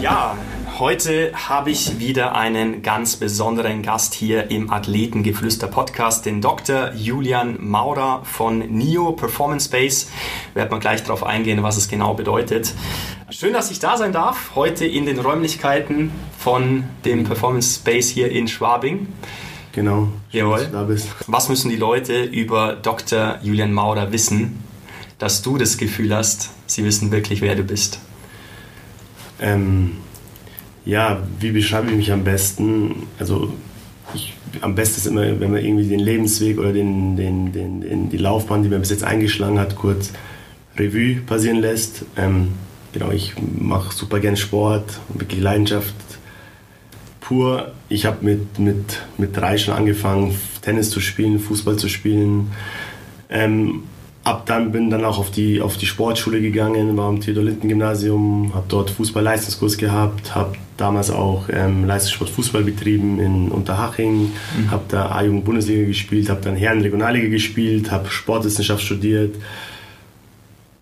Ja, heute habe ich wieder einen ganz besonderen Gast hier im Athletengeflüster Podcast, den Dr. Julian Maurer von NIO Performance Space. Werden wir gleich darauf eingehen, was es genau bedeutet. Schön, dass ich da sein darf, heute in den Räumlichkeiten von dem Performance Space hier in Schwabing. Genau. Jawohl. Da bist. Was müssen die Leute über Dr. Julian Maurer wissen, dass du das Gefühl hast, sie wissen wirklich, wer du bist? Ähm, ja, wie beschreibe ich mich am besten? Also ich, am besten ist immer, wenn man irgendwie den Lebensweg oder den, den, den, den, die Laufbahn, die man bis jetzt eingeschlagen hat, kurz Revue passieren lässt. Ähm, genau, ich mache super gerne Sport, wirklich Leidenschaft pur. Ich habe mit, mit, mit drei schon angefangen, Tennis zu spielen, Fußball zu spielen. Ähm, ab dann bin dann auch auf die, auf die Sportschule gegangen, war am Theodor-Linden-Gymnasium, habe dort Fußball-Leistungskurs gehabt, habe damals auch ähm, Leistungssport Fußball betrieben in Unterhaching, mhm. habe da A-Jugend-Bundesliga gespielt, habe dann Herren-Regionalliga gespielt, habe Sportwissenschaft studiert,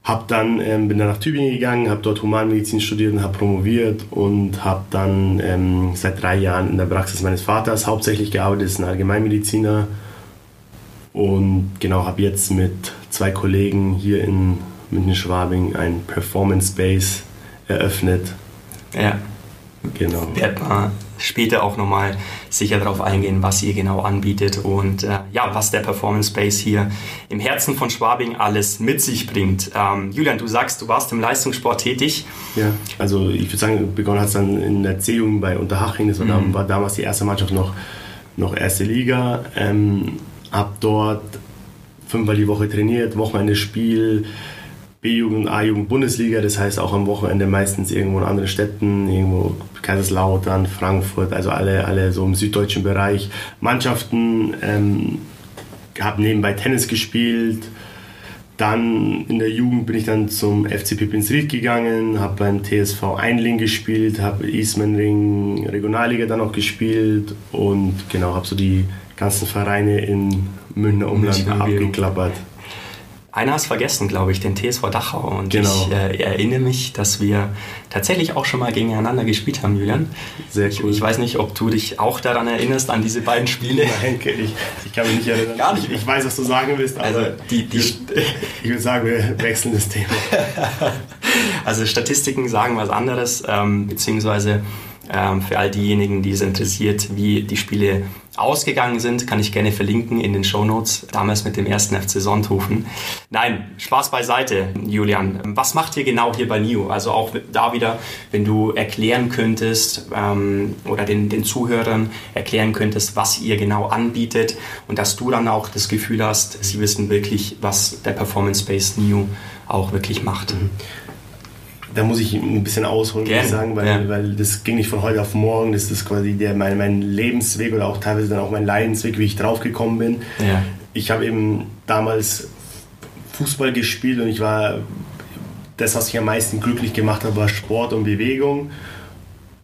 hab dann, ähm, bin dann nach Tübingen gegangen, habe dort Humanmedizin studiert und habe promoviert und habe dann ähm, seit drei Jahren in der Praxis meines Vaters hauptsächlich gearbeitet, ist ein Allgemeinmediziner und genau, habe jetzt mit zwei Kollegen hier in München-Schwabing ein Performance Space eröffnet. Ja. Genau. Wird man später auch nochmal sicher darauf eingehen, was ihr genau anbietet und äh, ja, was der Performance Space hier im Herzen von Schwabing alles mit sich bringt. Ähm, Julian, du sagst, du warst im Leistungssport tätig. Ja, also ich würde sagen, begonnen hat es dann in der C-Jugend bei Unterhaching, das war, mhm. damals die erste Mannschaft noch, noch erste Liga. Ähm, habe dort fünfmal die Woche trainiert, Wochenende Spiel, B-Jugend, A-Jugend, Bundesliga, das heißt auch am Wochenende meistens irgendwo in anderen Städten, irgendwo Kaiserslautern, Frankfurt, also alle, alle so im süddeutschen Bereich Mannschaften. Ähm, habe nebenbei Tennis gespielt. Dann in der Jugend bin ich dann zum FC Pippins-Ried gegangen, habe beim TSV Einling gespielt, habe Eastman Ring Regionalliga dann auch gespielt und genau, habe so die ganzen Vereine in Münchner Umland abgeklappert. Einer hast vergessen, glaube ich, den TSV Dachau. Und genau. ich äh, erinnere mich, dass wir tatsächlich auch schon mal gegeneinander gespielt haben, Julian. Sehr cool. Ich, ich weiß nicht, ob du dich auch daran erinnerst, an diese beiden Spiele. Nein, ich, ich kann mich nicht erinnern. Gar nicht. Ich weiß, was du sagen willst, aber also die, die ich, ich würde sagen, wir wechseln das Thema. also Statistiken sagen was anderes, ähm, beziehungsweise ähm, für all diejenigen, die es interessiert, wie die Spiele ausgegangen sind, kann ich gerne verlinken in den Show Notes. Damals mit dem ersten FC Sonthofen. Nein, Spaß beiseite, Julian. Was macht ihr genau hier bei NIO? Also auch da wieder, wenn du erklären könntest ähm, oder den, den Zuhörern erklären könntest, was ihr genau anbietet und dass du dann auch das Gefühl hast, sie wissen wirklich, was der Performance Space NIO auch wirklich macht. Mhm da muss ich ein bisschen ausholen, muss ich sagen, weil, ja. weil das ging nicht von heute auf morgen. Das ist quasi der, mein, mein Lebensweg oder auch teilweise dann auch mein Leidensweg, wie ich draufgekommen bin. Ja. Ich habe eben damals Fußball gespielt und ich war, das, was mich am meisten glücklich gemacht hat, war Sport und Bewegung.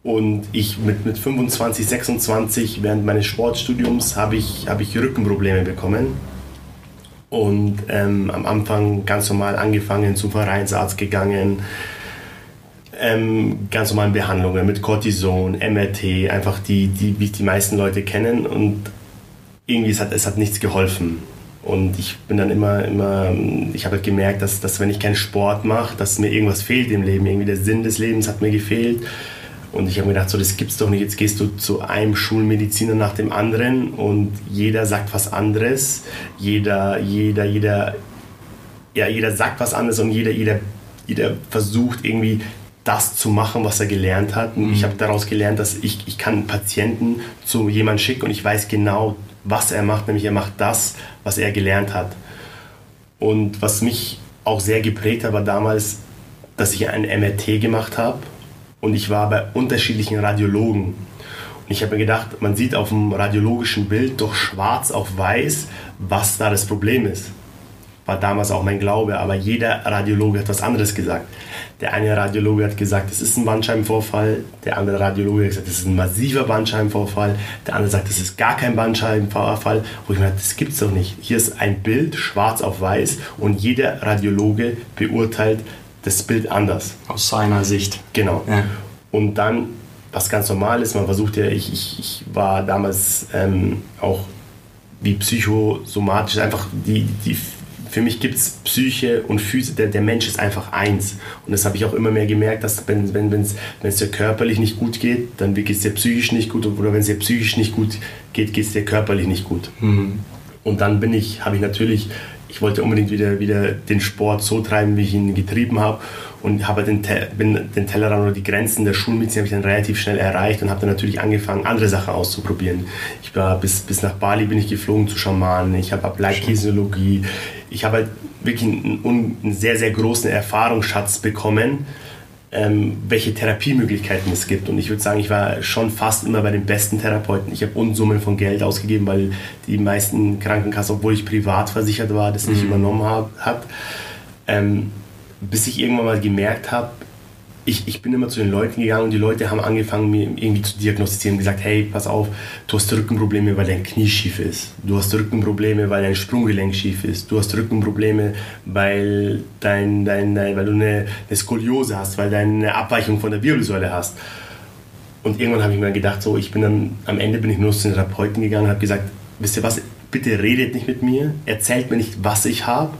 Und ich mit, mit 25, 26 während meines Sportstudiums habe ich, hab ich Rückenprobleme bekommen. Und ähm, am Anfang ganz normal angefangen, zum Vereinsarzt gegangen, ähm, ganz normalen Behandlungen mit Cortison, MRT, einfach die, die, wie die meisten Leute kennen und irgendwie es hat es hat nichts geholfen. Und ich bin dann immer, immer, ich habe halt gemerkt, dass, dass wenn ich keinen Sport mache, dass mir irgendwas fehlt im Leben. Irgendwie der Sinn des Lebens hat mir gefehlt. Und ich habe mir gedacht, so, das gibt's doch nicht. Jetzt gehst du zu einem Schulmediziner nach dem anderen und jeder sagt was anderes. Jeder, jeder, jeder, ja, jeder sagt was anderes und jeder, jeder jeder versucht irgendwie das zu machen, was er gelernt hat. Und mhm. ich habe daraus gelernt, dass ich, ich kann einen Patienten zu jemandem schicken und ich weiß genau, was er macht, nämlich er macht das, was er gelernt hat. Und was mich auch sehr geprägt hat, war damals, dass ich ein MRT gemacht habe und ich war bei unterschiedlichen Radiologen. Und ich habe mir gedacht, man sieht auf dem radiologischen Bild doch schwarz auf weiß, was da das Problem ist. War damals auch mein Glaube, aber jeder Radiologe hat was anderes gesagt. Der eine Radiologe hat gesagt, es ist ein Bandscheibenvorfall. Der andere Radiologe hat gesagt, es ist ein massiver Bandscheibenvorfall. Der andere sagt, es ist gar kein Bandscheibenvorfall. Wo ich mir dachte, das gibt es doch nicht. Hier ist ein Bild, schwarz auf weiß, und jeder Radiologe beurteilt das Bild anders. Aus seiner Sicht. Genau. Ja. Und dann, was ganz normal ist, man versucht ja, ich, ich, ich war damals ähm, auch wie psychosomatisch, einfach die, die für mich gibt es Psyche und Physik, der, der Mensch ist einfach eins. Und das habe ich auch immer mehr gemerkt, dass wenn wenn es dir körperlich nicht gut geht, dann geht es dir psychisch nicht gut. Oder wenn es dir psychisch nicht gut geht, geht es dir körperlich nicht gut. Mhm. Und dann bin ich, habe ich natürlich, ich wollte unbedingt wieder, wieder den Sport so treiben, wie ich ihn getrieben habe. Und habe den, bin den Tellerrand oder die Grenzen der Schulmedizin habe ich dann relativ schnell erreicht und habe dann natürlich angefangen, andere Sachen auszuprobieren. Ich war bis, bis nach Bali bin ich geflogen zu Schamanen, ich habe Ableitkinesiologie, ich habe halt wirklich einen, einen, sehr, sehr großen Erfahrungsschatz bekommen, ähm, welche Therapiemöglichkeiten es gibt. Und ich würde sagen, ich war schon fast immer bei den besten Therapeuten. Ich habe Unsummen von Geld ausgegeben, weil die meisten Krankenkassen, obwohl ich privat versichert war, das nicht mhm. übernommen hab, hat. Ähm, bis ich irgendwann mal gemerkt habe, ich, ich bin immer zu den Leuten gegangen und die Leute haben angefangen, mir irgendwie zu diagnostizieren und gesagt, hey, pass auf, du hast Rückenprobleme, weil dein Knie schief ist. Du hast Rückenprobleme, weil dein Sprunggelenk schief ist. Du hast Rückenprobleme, weil, dein, dein, dein, weil du eine, eine Skoliose hast, weil du eine Abweichung von der Wirbelsäule hast. Und irgendwann habe ich mir gedacht, so, ich bin dann, am Ende bin ich nur zu den Therapeuten gegangen und habe gesagt, wisst ihr was, bitte redet nicht mit mir, erzählt mir nicht, was ich habe,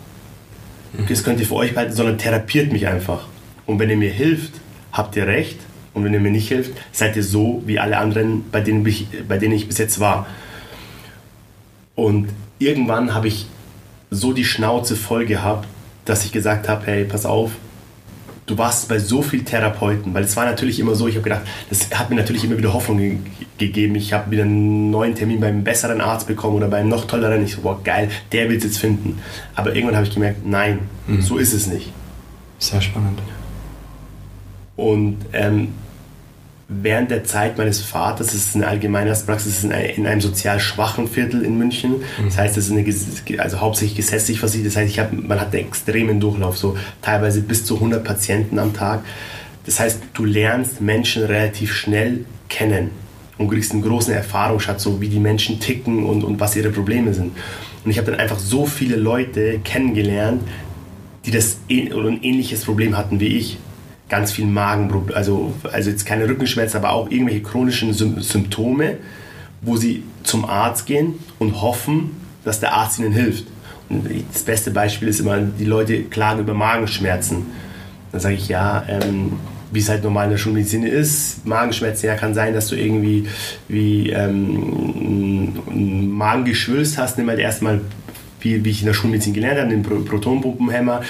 das könnt ihr für euch behalten, sondern therapiert mich einfach. Und wenn ihr mir hilft, habt ihr recht. Und wenn ihr mir nicht hilft, seid ihr so wie alle anderen, bei denen ich, bei denen ich bis jetzt war. Und irgendwann habe ich so die Schnauze voll gehabt, dass ich gesagt habe, hey, pass auf, du warst bei so vielen Therapeuten, weil es war natürlich immer so, ich habe gedacht, das hat mir natürlich immer wieder Hoffnung ge gegeben. Ich habe wieder einen neuen Termin beim besseren Arzt bekommen oder beim noch tolleren. Ich so, boah, geil, der will es jetzt finden. Aber irgendwann habe ich gemerkt, nein, mhm. so ist es nicht. Sehr spannend. Und ähm, während der Zeit meines Vaters, das ist eine Allgemeinheitspraxis, in, in einem sozial schwachen Viertel in München. Mhm. Das heißt, das ist eine, also hauptsächlich gesetzlich versichert. Das heißt, ich hab, man hat einen extremen Durchlauf, so teilweise bis zu 100 Patienten am Tag. Das heißt, du lernst Menschen relativ schnell kennen und kriegst einen großen Erfahrungsschatz, so wie die Menschen ticken und, und was ihre Probleme sind. Und ich habe dann einfach so viele Leute kennengelernt, die das oder ein ähnliches Problem hatten wie ich ganz viel Magenprobleme, also, also jetzt keine Rückenschmerzen, aber auch irgendwelche chronischen Symptome, wo sie zum Arzt gehen und hoffen, dass der Arzt ihnen hilft. Und das beste Beispiel ist immer, die Leute klagen über Magenschmerzen. Dann sage ich, ja, ähm, wie es halt normal in der Schulmedizin ist, Magenschmerzen, ja, kann sein, dass du irgendwie wie ähm, ein Magengeschwülst hast, nimm halt erstmal wie, wie ich in der Schulmedizin gelernt habe, den Protonpumpenhämmer,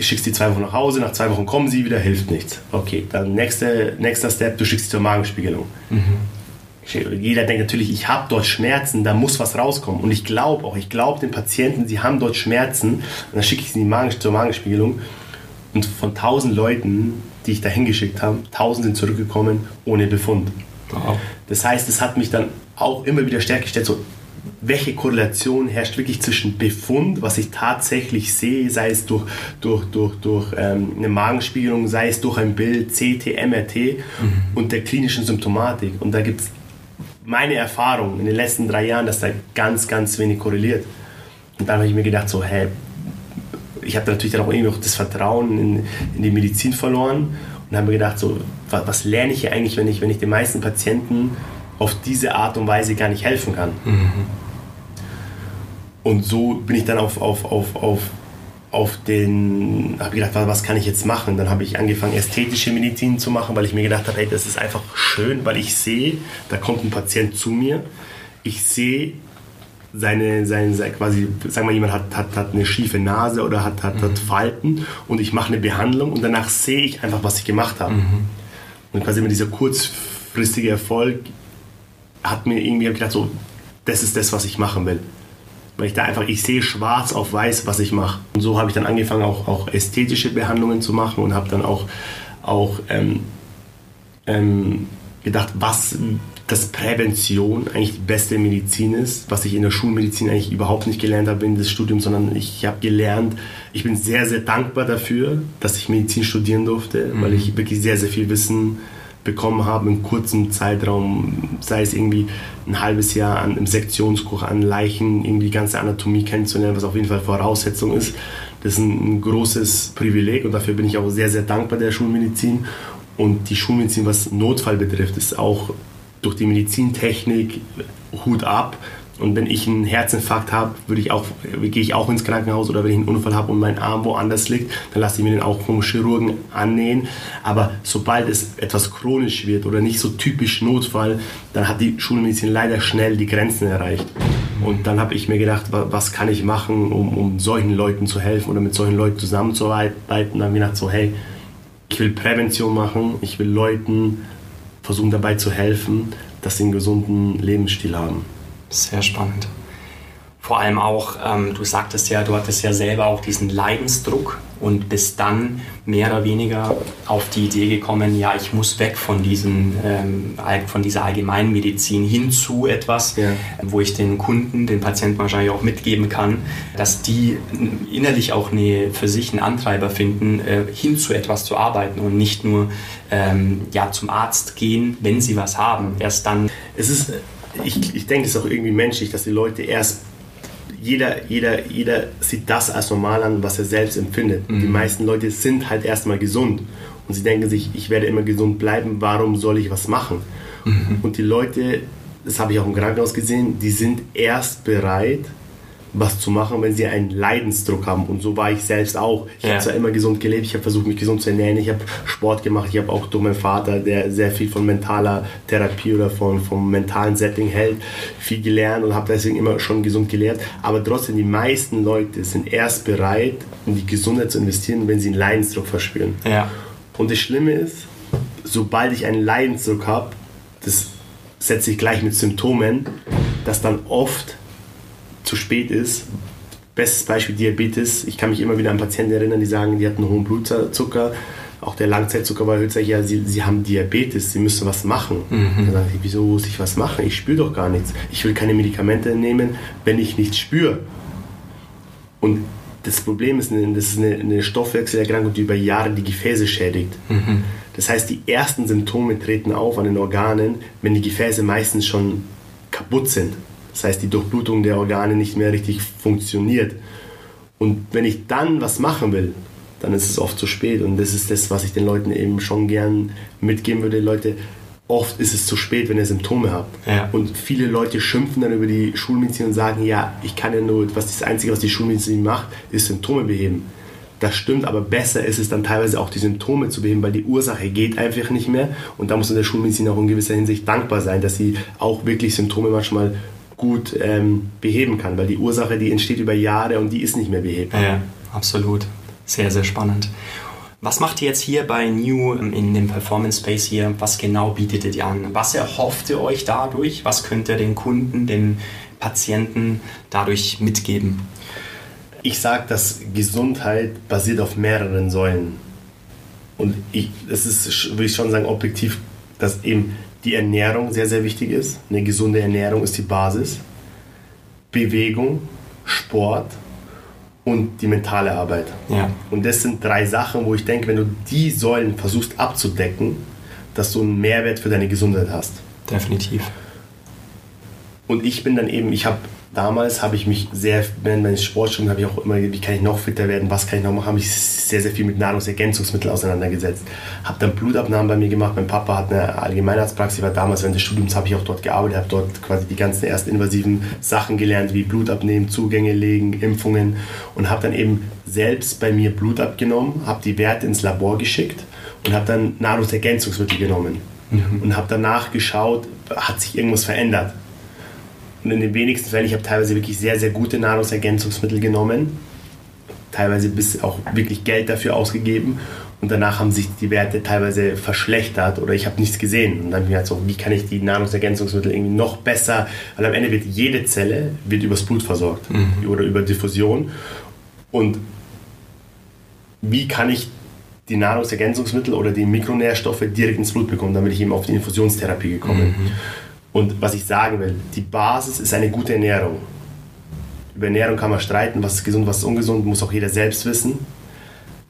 schickst die zwei Wochen nach Hause, nach zwei Wochen kommen sie wieder, hilft nichts. Okay, dann nächste, nächster Step, du schickst sie zur Magenspiegelung. Mhm. Jeder denkt natürlich, ich habe dort Schmerzen, da muss was rauskommen. Und ich glaube auch, ich glaube den Patienten, sie haben dort Schmerzen. Und dann schicke ich sie Magen, zur Magenspiegelung. Und von 1000 Leuten, die ich da hingeschickt habe, 1000 sind zurückgekommen ohne Befund. Wow. Das heißt, es hat mich dann auch immer wieder stärker gestellt, so welche Korrelation herrscht wirklich zwischen Befund, was ich tatsächlich sehe, sei es durch, durch, durch, durch ähm, eine Magenspiegelung, sei es durch ein Bild, CT, MRT mhm. und der klinischen Symptomatik. Und da gibt es meine Erfahrung in den letzten drei Jahren, dass da ganz, ganz wenig korreliert. Und dann habe ich mir gedacht, so, hä, ich habe natürlich dann auch irgendwie noch das Vertrauen in, in die Medizin verloren und habe mir gedacht, so, was, was lerne ich hier eigentlich, wenn ich, wenn ich den meisten Patienten auf diese Art und Weise gar nicht helfen kann. Mhm. Und so bin ich dann auf, auf, auf, auf, auf den, habe gedacht, was kann ich jetzt machen? Dann habe ich angefangen, ästhetische Medizin zu machen, weil ich mir gedacht habe, hey, das ist einfach schön, weil ich sehe, da kommt ein Patient zu mir, ich sehe seine, seine, seine quasi, sagen wir, jemand hat, hat, hat eine schiefe Nase oder hat, hat, mhm. hat Falten und ich mache eine Behandlung und danach sehe ich einfach, was ich gemacht habe. Mhm. Und quasi immer dieser kurzfristige Erfolg hat mir irgendwie gedacht, so, das ist das, was ich machen will. Weil ich da einfach, ich sehe schwarz auf weiß, was ich mache. Und so habe ich dann angefangen, auch, auch ästhetische Behandlungen zu machen und habe dann auch, auch ähm, ähm, gedacht, was dass Prävention eigentlich die beste Medizin ist, was ich in der Schulmedizin eigentlich überhaupt nicht gelernt habe in das Studium, sondern ich habe gelernt, ich bin sehr, sehr dankbar dafür, dass ich Medizin studieren durfte, mhm. weil ich wirklich sehr, sehr viel Wissen bekommen habe in kurzem Zeitraum, sei es irgendwie ein halbes Jahr an, im Sektionskurs an Leichen, irgendwie die ganze Anatomie kennenzulernen, was auf jeden Fall Voraussetzung ist. Das ist ein, ein großes Privileg und dafür bin ich auch sehr, sehr dankbar der Schulmedizin. Und die Schulmedizin, was Notfall betrifft, ist auch durch die Medizintechnik Hut ab. Und wenn ich einen Herzinfarkt habe, würde ich auch, gehe ich auch ins Krankenhaus oder wenn ich einen Unfall habe und mein Arm woanders liegt, dann lasse ich mir den auch vom Chirurgen annähen. Aber sobald es etwas chronisch wird oder nicht so typisch Notfall, dann hat die Schulmedizin leider schnell die Grenzen erreicht. Und dann habe ich mir gedacht, was kann ich machen, um, um solchen Leuten zu helfen oder mit solchen Leuten zusammenzuarbeiten. Dann habe ich gedacht, so, hey, ich will Prävention machen, ich will Leuten versuchen dabei zu helfen, dass sie einen gesunden Lebensstil haben. Sehr spannend. Vor allem auch, ähm, du sagtest ja, du hattest ja selber auch diesen Leidensdruck und bist dann mehr oder weniger auf die Idee gekommen, ja, ich muss weg von, diesen, ähm, von dieser Allgemeinmedizin hin zu etwas, ja. wo ich den Kunden, den Patienten wahrscheinlich auch mitgeben kann, dass die innerlich auch eine, für sich einen Antreiber finden, äh, hin zu etwas zu arbeiten und nicht nur ähm, ja, zum Arzt gehen, wenn sie was haben. Erst dann. Es ist, ich, ich denke, es ist auch irgendwie menschlich, dass die Leute erst jeder, jeder, jeder sieht das als normal an, was er selbst empfindet. Mhm. Die meisten Leute sind halt erstmal gesund und sie denken sich, ich werde immer gesund bleiben, warum soll ich was machen? Mhm. Und die Leute, das habe ich auch im Krankenhaus gesehen, die sind erst bereit, was zu machen, wenn sie einen Leidensdruck haben. Und so war ich selbst auch. Ich ja. habe zwar immer gesund gelebt, ich habe versucht, mich gesund zu ernähren, ich habe Sport gemacht, ich habe auch durch meinen Vater, der sehr viel von mentaler Therapie oder von, vom mentalen Setting hält, viel gelernt und habe deswegen immer schon gesund gelehrt. Aber trotzdem, die meisten Leute sind erst bereit, in die Gesundheit zu investieren, wenn sie einen Leidensdruck verspüren. Ja. Und das Schlimme ist, sobald ich einen Leidensdruck habe, das setze ich gleich mit Symptomen, dass dann oft zu spät ist. Bestes Beispiel Diabetes. Ich kann mich immer wieder an Patienten erinnern, die sagen, die hatten hohen Blutzucker. Auch der Langzeitzucker war höchst, ja, sie, sie haben Diabetes, sie müssen was machen. Mhm. Dann sage ich, wieso muss ich was machen? Ich spüre doch gar nichts. Ich will keine Medikamente nehmen, wenn ich nichts spüre. Und das Problem ist, das ist eine, eine Stoffwechselerkrankung, die über Jahre die Gefäße schädigt. Mhm. Das heißt, die ersten Symptome treten auf an den Organen, wenn die Gefäße meistens schon kaputt sind. Das heißt, die Durchblutung der Organe nicht mehr richtig funktioniert. Und wenn ich dann was machen will, dann ist es oft zu spät. Und das ist das, was ich den Leuten eben schon gern mitgeben würde. Leute, oft ist es zu spät, wenn ihr Symptome habt. Ja. Und viele Leute schimpfen dann über die Schulmedizin und sagen, ja, ich kann ja nur, was das Einzige, was die Schulmedizin macht, ist Symptome beheben. Das stimmt, aber besser ist es dann teilweise auch die Symptome zu beheben, weil die Ursache geht einfach nicht mehr. Und da muss man der Schulmedizin auch in gewisser Hinsicht dankbar sein, dass sie auch wirklich Symptome manchmal gut ähm, beheben kann, weil die Ursache, die entsteht über Jahre und die ist nicht mehr behebbar. Ja, absolut. Sehr, sehr spannend. Was macht ihr jetzt hier bei New ähm, in dem Performance Space hier? Was genau bietet ihr an? Was erhofft ihr euch dadurch? Was könnt ihr den Kunden, den Patienten dadurch mitgeben? Ich sage, dass Gesundheit basiert auf mehreren Säulen. Und ich, das ist, würde ich schon sagen, objektiv, dass eben die Ernährung sehr, sehr wichtig ist. Eine gesunde Ernährung ist die Basis. Bewegung, Sport und die mentale Arbeit. Ja. Und das sind drei Sachen, wo ich denke, wenn du die Säulen versuchst abzudecken, dass du einen Mehrwert für deine Gesundheit hast. Definitiv. Und ich bin dann eben, ich habe damals habe ich mich sehr, während meines Sportstudiums habe ich auch immer, wie kann ich noch fitter werden, was kann ich noch machen, habe ich sehr, sehr viel mit Nahrungsergänzungsmitteln auseinandergesetzt. Habe dann Blutabnahmen bei mir gemacht. Mein Papa hat eine Allgemeinarztpraxis, war damals während des Studiums habe ich auch dort gearbeitet, habe dort quasi die ganzen ersten invasiven Sachen gelernt, wie Blut abnehmen, Zugänge legen, Impfungen und habe dann eben selbst bei mir Blut abgenommen, habe die Werte ins Labor geschickt und habe dann Nahrungsergänzungsmittel genommen. Mhm. Und habe danach geschaut, hat sich irgendwas verändert Und in den wenigsten Fällen, ich habe teilweise wirklich sehr, sehr gute Nahrungsergänzungsmittel genommen, teilweise bis auch wirklich Geld dafür ausgegeben und danach haben sich die Werte teilweise verschlechtert oder ich habe nichts gesehen. Und dann habe ich mir halt so, wie kann ich die Nahrungsergänzungsmittel irgendwie noch besser, weil am Ende wird jede Zelle wird übers Blut versorgt mhm. oder über Diffusion. Und wie kann ich die Nahrungsergänzungsmittel oder die Mikronährstoffe direkt ins Blut bekommen? Dann bin ich eben auf die Infusionstherapie gekommen. Mhm. Und was ich sagen will, die Basis ist eine gute Ernährung. Über Ernährung kann man streiten, was ist gesund, was ist ungesund, muss auch jeder selbst wissen.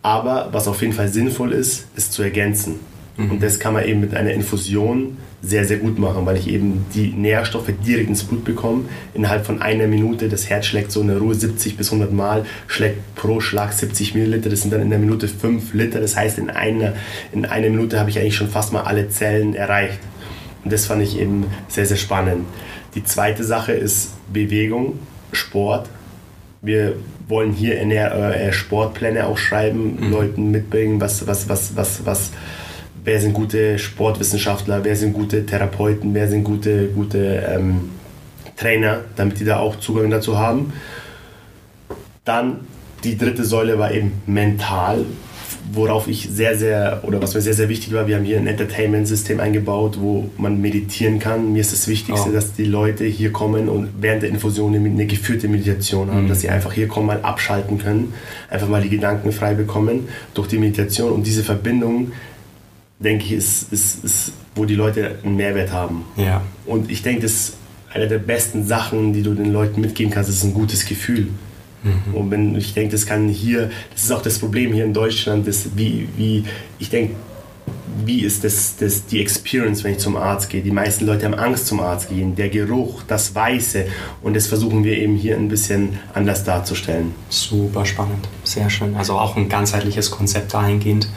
Aber was auf jeden Fall sinnvoll ist, ist zu ergänzen. Mhm. Und das kann man eben mit einer Infusion sehr, sehr gut machen, weil ich eben die Nährstoffe direkt ins Blut bekomme. Innerhalb von einer Minute, das Herz schlägt so in der Ruhe 70 bis 100 Mal, schlägt pro Schlag 70 Milliliter, das sind dann in der Minute 5 Liter. Das heißt, in einer, in einer Minute habe ich eigentlich schon fast mal alle Zellen erreicht. Und das fand ich eben sehr, sehr spannend. Die zweite Sache ist Bewegung, Sport. Wir wollen hier äh, Sportpläne auch schreiben, mhm. Leuten mitbringen, was, was, was, was, was, wer sind gute Sportwissenschaftler, wer sind gute Therapeuten, wer sind gute, gute ähm, Trainer, damit die da auch Zugang dazu haben. Dann die dritte Säule war eben mental worauf ich sehr, sehr, oder was mir sehr, sehr wichtig war, wir haben hier ein Entertainment-System eingebaut, wo man meditieren kann. Mir ist das Wichtigste, oh. dass die Leute hier kommen und während der Infusion eine geführte Meditation haben, mhm. dass sie einfach hier kommen, mal abschalten können, einfach mal die Gedanken frei bekommen durch die Meditation. Und diese Verbindung, denke ich, ist, ist, ist wo die Leute einen Mehrwert haben. Ja. Und ich denke, das ist eine der besten Sachen, die du den Leuten mitgeben kannst, ist ein gutes Gefühl. Mhm. Und wenn ich denke, das kann hier, das ist auch das Problem hier in Deutschland, das, wie, wie, ich denke, wie ist das, das die Experience, wenn ich zum Arzt gehe? Die meisten Leute haben Angst zum Arzt gehen. Der Geruch, das Weiße. Und das versuchen wir eben hier ein bisschen anders darzustellen. Super spannend, sehr schön. Also auch ein ganzheitliches Konzept dahingehend.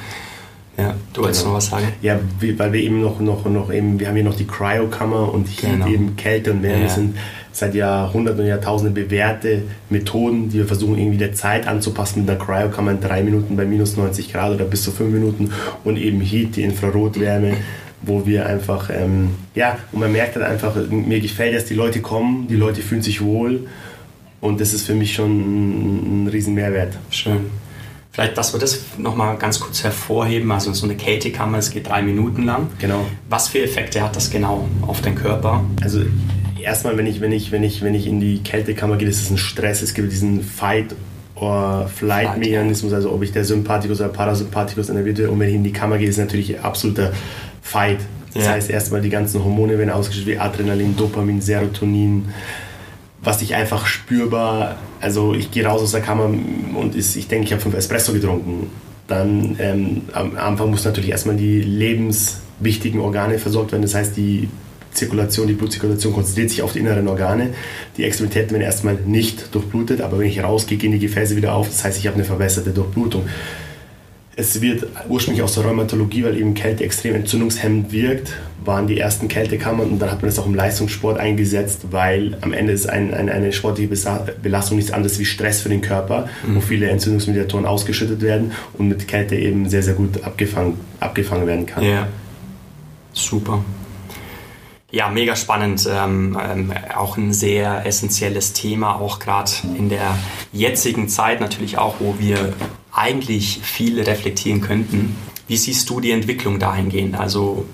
Ja, du wolltest genau. noch was sagen? Ja, weil wir eben noch, noch, noch eben, wir haben hier noch die Cryokammer und hier genau. eben Kälte und Wärme ja. sind seit Jahrhunderten und Jahrtausenden bewährte Methoden, die wir versuchen irgendwie der Zeit anzupassen. Mit einer Cryo kann man drei Minuten bei minus 90 Grad oder bis zu fünf Minuten und eben Heat, die Infrarotwärme, wo wir einfach, ähm, ja, und man merkt halt einfach, mir gefällt, dass die Leute kommen, die Leute fühlen sich wohl und das ist für mich schon ein, ein riesen Mehrwert. Schön. Vielleicht, dass wir das nochmal ganz kurz hervorheben. Also so eine Kältekammer, es geht drei Minuten lang. Genau. Was für Effekte hat das genau auf den Körper? Also erstmal, wenn ich, wenn, ich, wenn, ich, wenn ich in die Kältekammer gehe, ist es ein Stress. Es gibt diesen Fight- or Flight-Mechanismus, also ob ich der Sympathikus oder Parasympathikus innerviert werde. Und wenn ich in die Kammer gehe, ist es natürlich absoluter Fight. Das ja. heißt, erstmal die ganzen Hormone werden ausgeschüttet, wie Adrenalin, Dopamin, Serotonin, was ich einfach spürbar, also ich gehe raus aus der Kammer und ist, ich denke, ich habe fünf Espresso getrunken. Dann ähm, am Anfang muss natürlich erstmal die lebenswichtigen Organe versorgt werden. Das heißt, die Zirkulation, die Blutzirkulation konzentriert sich auf die inneren Organe. Die Extremitäten werden erstmal nicht durchblutet, aber wenn ich rausgehe, gehen die Gefäße wieder auf. Das heißt, ich habe eine verbesserte Durchblutung. Es wird ursprünglich aus der Rheumatologie, weil eben Kälte extrem entzündungshemmend wirkt, waren die ersten Kältekammern und dann hat man das auch im Leistungssport eingesetzt, weil am Ende ist ein, ein, eine sportliche Belastung nichts anderes wie Stress für den Körper, mhm. wo viele Entzündungsmediatoren ausgeschüttet werden und mit Kälte eben sehr, sehr gut abgefangen, abgefangen werden kann. Ja, super. Ja, mega spannend. Ähm, ähm, auch ein sehr essentielles Thema, auch gerade in der jetzigen Zeit natürlich auch, wo wir eigentlich viel reflektieren könnten. Wie siehst du die Entwicklung dahingehend? Also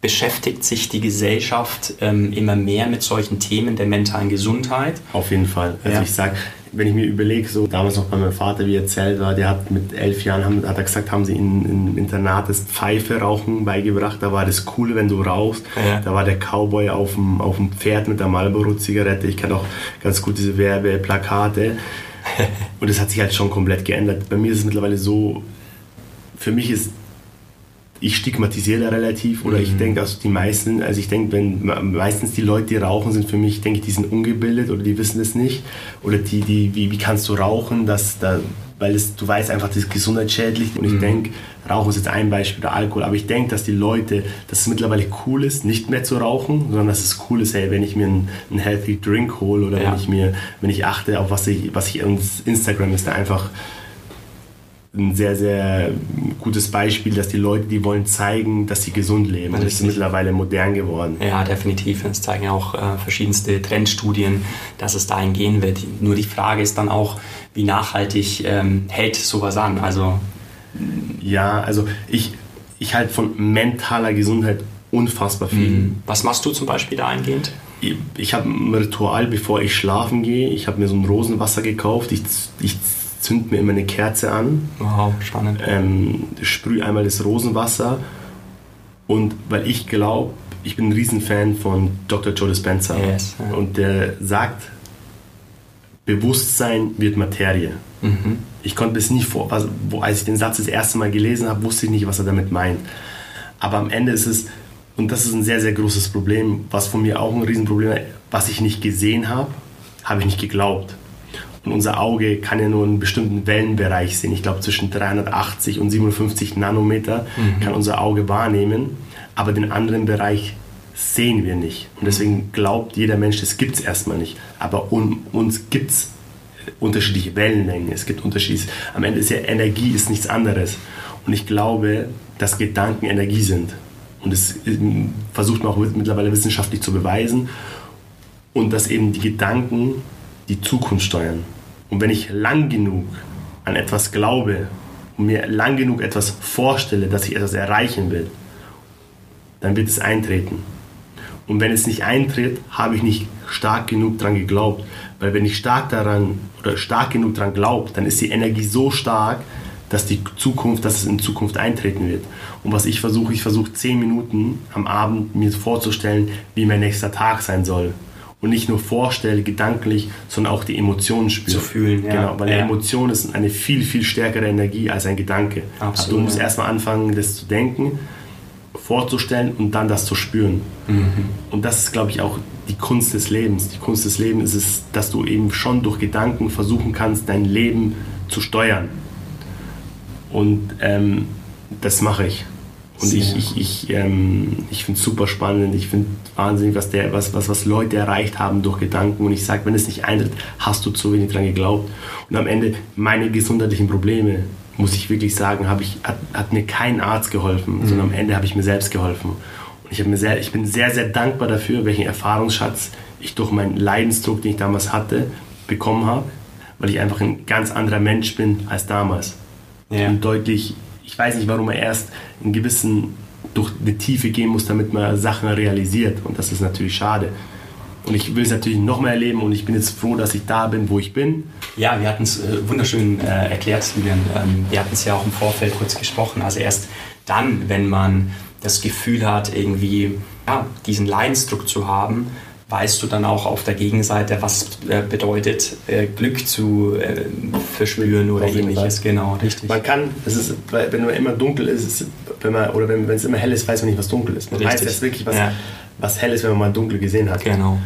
beschäftigt sich die Gesellschaft ähm, immer mehr mit solchen Themen der mentalen Gesundheit? Auf jeden Fall. Also ja. ich sage, wenn ich mir überlege, so damals noch bei meinem Vater, wie er erzählt war, der hat mit elf Jahren, haben, hat er gesagt, haben sie in, im Internat das Pfeife rauchen beigebracht. Da war das cool, wenn du rauchst. Ja. Da war der Cowboy auf dem, auf dem Pferd mit der Marlboro-Zigarette. Ich kenne auch ganz gut diese Werbeplakate. Und das hat sich halt schon komplett geändert. Bei mir ist es mittlerweile so, für mich ist ich stigmatisiere da relativ oder mhm. ich denke, also die meisten, also ich denke, wenn meistens die Leute, die rauchen, sind für mich, denke ich, die sind ungebildet oder die wissen es nicht oder die, die, wie, wie kannst du rauchen, dass da, weil es, du weißt einfach, das ist gesundheitsschädlich und ich mhm. denke, Rauchen ist jetzt ein Beispiel oder Alkohol, aber ich denke, dass die Leute, dass es mittlerweile cool ist, nicht mehr zu rauchen, sondern dass es cool ist, hey, wenn ich mir einen, einen healthy Drink hole oder ja. wenn ich mir, wenn ich achte auf was ich, was ich Instagram ist, da einfach ein sehr, sehr gutes Beispiel, dass die Leute, die wollen zeigen, dass sie gesund leben. Und das ist mittlerweile modern geworden. Ja, definitiv. Das zeigen ja auch äh, verschiedenste Trendstudien, dass es dahin gehen wird. Nur die Frage ist dann auch, wie nachhaltig ähm, hält sowas an? Also ja, also ich, ich halte von mentaler Gesundheit unfassbar viel. Mhm. Was machst du zum Beispiel da eingehend? Ich, ich habe ein Ritual, bevor ich schlafen gehe. Ich habe mir so ein Rosenwasser gekauft. Ich, ich zünd mir immer eine Kerze an. Wow, spannend. Ähm, sprühe einmal das Rosenwasser. Und weil ich glaube, ich bin ein Riesenfan von Dr. Joe Dispenza. Yes, ja. Und der sagt, Bewusstsein wird Materie. Mhm. Ich konnte bis nie vor, also, wo, als ich den Satz das erste Mal gelesen habe, wusste ich nicht, was er damit meint. Aber am Ende ist es, und das ist ein sehr, sehr großes Problem, was von mir auch ein Riesenproblem ist, was ich nicht gesehen habe, habe ich nicht geglaubt. Und unser Auge kann ja nur einen bestimmten Wellenbereich sehen. Ich glaube, zwischen 380 und 57 Nanometer mhm. kann unser Auge wahrnehmen, aber den anderen Bereich sehen wir nicht. Und deswegen glaubt jeder Mensch, das gibt es erstmal nicht. Aber um uns gibt es unterschiedliche Wellenlängen. Es gibt unterschiedliche. Am Ende ist ja Energie ist nichts anderes. Und ich glaube, dass Gedanken Energie sind. Und das versucht man auch mittlerweile wissenschaftlich zu beweisen. Und dass eben die Gedanken die Zukunft steuern. Und wenn ich lang genug an etwas glaube und mir lang genug etwas vorstelle, dass ich etwas erreichen will, dann wird es eintreten. Und wenn es nicht eintritt, habe ich nicht stark genug daran geglaubt. Weil wenn ich stark daran oder stark genug daran glaube, dann ist die Energie so stark, dass die Zukunft, dass es in Zukunft eintreten wird. Und was ich versuche, ich versuche zehn Minuten am Abend mir vorzustellen, wie mein nächster Tag sein soll. Und nicht nur vorstelle, gedanklich, sondern auch die Emotionen spüren. Zu fühlen, ja. Genau, weil ja. eine Emotion ist eine viel, viel stärkere Energie als ein Gedanke. Absolut. Also du musst ja. erstmal anfangen, das zu denken vorzustellen und dann das zu spüren. Mhm. Und das ist, glaube ich, auch die Kunst des Lebens. Die Kunst des Lebens ist es, dass du eben schon durch Gedanken versuchen kannst, dein Leben zu steuern. Und ähm, das mache ich. Und ich, ich, ich, ähm, ich finde es super spannend. Ich finde wahnsinnig, was, der, was, was, was Leute erreicht haben durch Gedanken. Und ich sage, wenn es nicht eintritt, hast du zu wenig dran geglaubt. Und am Ende meine gesundheitlichen Probleme, muss ich wirklich sagen, ich, hat, hat mir kein Arzt geholfen, mhm. sondern am Ende habe ich mir selbst geholfen. Und ich, mir sehr, ich bin sehr, sehr dankbar dafür, welchen Erfahrungsschatz ich durch meinen Leidensdruck, den ich damals hatte, bekommen habe, weil ich einfach ein ganz anderer Mensch bin als damals. Ja. Und deutlich, ich weiß nicht, warum er erst in gewissen durch die Tiefe gehen muss, damit man Sachen realisiert. Und das ist natürlich schade. Und ich will es natürlich noch mehr erleben und ich bin jetzt froh, dass ich da bin, wo ich bin. Ja, wir hatten es äh, wunderschön äh, erklärt, Julian. Ähm, wir hatten es ja auch im Vorfeld kurz gesprochen. Also erst dann, wenn man das Gefühl hat, irgendwie ja, diesen Leidensdruck zu haben, weißt du dann auch auf der Gegenseite, was äh, bedeutet, äh, Glück zu äh, verspüren oder ähnliches. Genau, richtig. Man kann, es ist, wenn man immer dunkel ist, wenn man, oder wenn, wenn es immer hell ist, weiß man nicht, was dunkel ist. Man richtig. weiß erst wirklich, was, ja was hell ist, wenn man mal dunkel gesehen hat. Genau.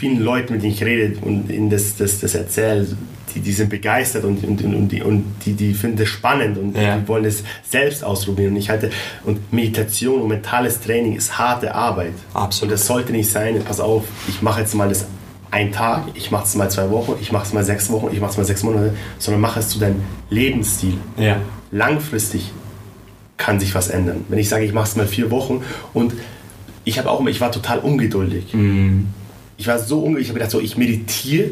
Vielen Leuten, mit denen ich rede und ihnen das, das, das erzähle, die, die sind begeistert und, und, und, die, und die, die finden das spannend und ja. die wollen es selbst ausprobieren. Und ich halte, und Meditation und mentales Training ist harte Arbeit. Absolut. Und das sollte nicht sein, pass auf, ich mache jetzt mal das einen Tag, ich mache es mal zwei Wochen, ich mache es mal sechs Wochen, ich mache es mal sechs Monate, sondern mache es zu deinem Lebensstil. Ja. Langfristig kann sich was ändern. Wenn ich sage, ich mache es mal vier Wochen und ich habe auch ich war total ungeduldig. Mhm. Ich war so ungeduldig, ich habe gedacht, so, ich meditiere,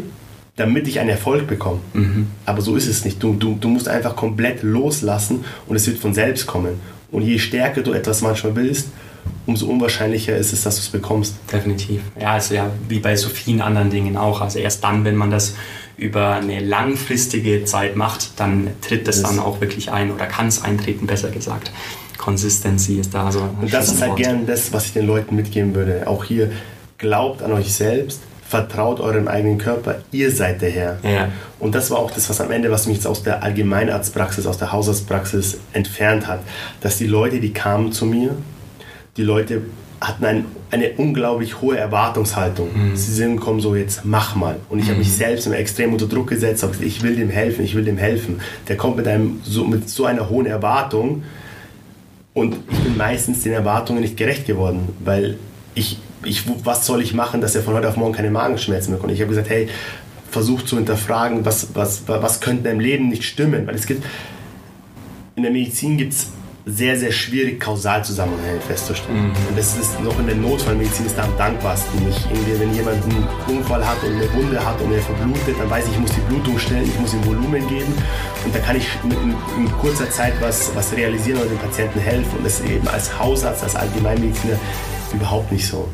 damit ich einen Erfolg bekomme. Mhm. Aber so ist es nicht. Du, du, du musst einfach komplett loslassen und es wird von selbst kommen. Und je stärker du etwas manchmal willst, umso unwahrscheinlicher ist es, dass du es bekommst. Definitiv. Ja, also ja, wie bei so vielen anderen Dingen auch. Also erst dann, wenn man das über eine langfristige Zeit macht, dann tritt das, das dann auch wirklich ein oder kann es eintreten, besser gesagt. Consistency ist da so. Und das ist halt gern das, was ich den Leuten mitgeben würde. Auch hier, glaubt an euch selbst, vertraut eurem eigenen Körper, ihr seid der Herr. Ja. Und das war auch das, was am Ende, was mich jetzt aus der Allgemeinarztpraxis, aus der Hausarztpraxis entfernt hat. Dass die Leute, die kamen zu mir, die Leute hatten ein, eine unglaublich hohe Erwartungshaltung. Mhm. Sie sind gekommen so, jetzt mach mal. Und ich mhm. habe mich selbst immer extrem unter Druck gesetzt, gesagt, ich will dem helfen, ich will dem helfen. Der kommt mit, einem, so, mit so einer hohen Erwartung, und ich bin meistens den Erwartungen nicht gerecht geworden, weil ich, ich was soll ich machen, dass er von heute auf morgen keine Magenschmerzen mehr kommt. Ich habe gesagt, hey, versuch zu hinterfragen, was, was, was könnte im Leben nicht stimmen, weil es gibt, in der Medizin gibt es sehr, sehr schwierig, Kausalzusammenhänge festzustellen. Mhm. Und das ist noch in der Notfallmedizin ist da am dankbarsten. Ich, irgendwie, wenn jemand einen Unfall hat und eine Wunde hat und er verblutet, dann weiß ich, ich muss die Blutung stellen, ich muss ihm Volumen geben und da kann ich in, in kurzer Zeit was, was realisieren oder dem Patienten helfen. Und das ist eben als Hausarzt, als Allgemeinmediziner überhaupt nicht so.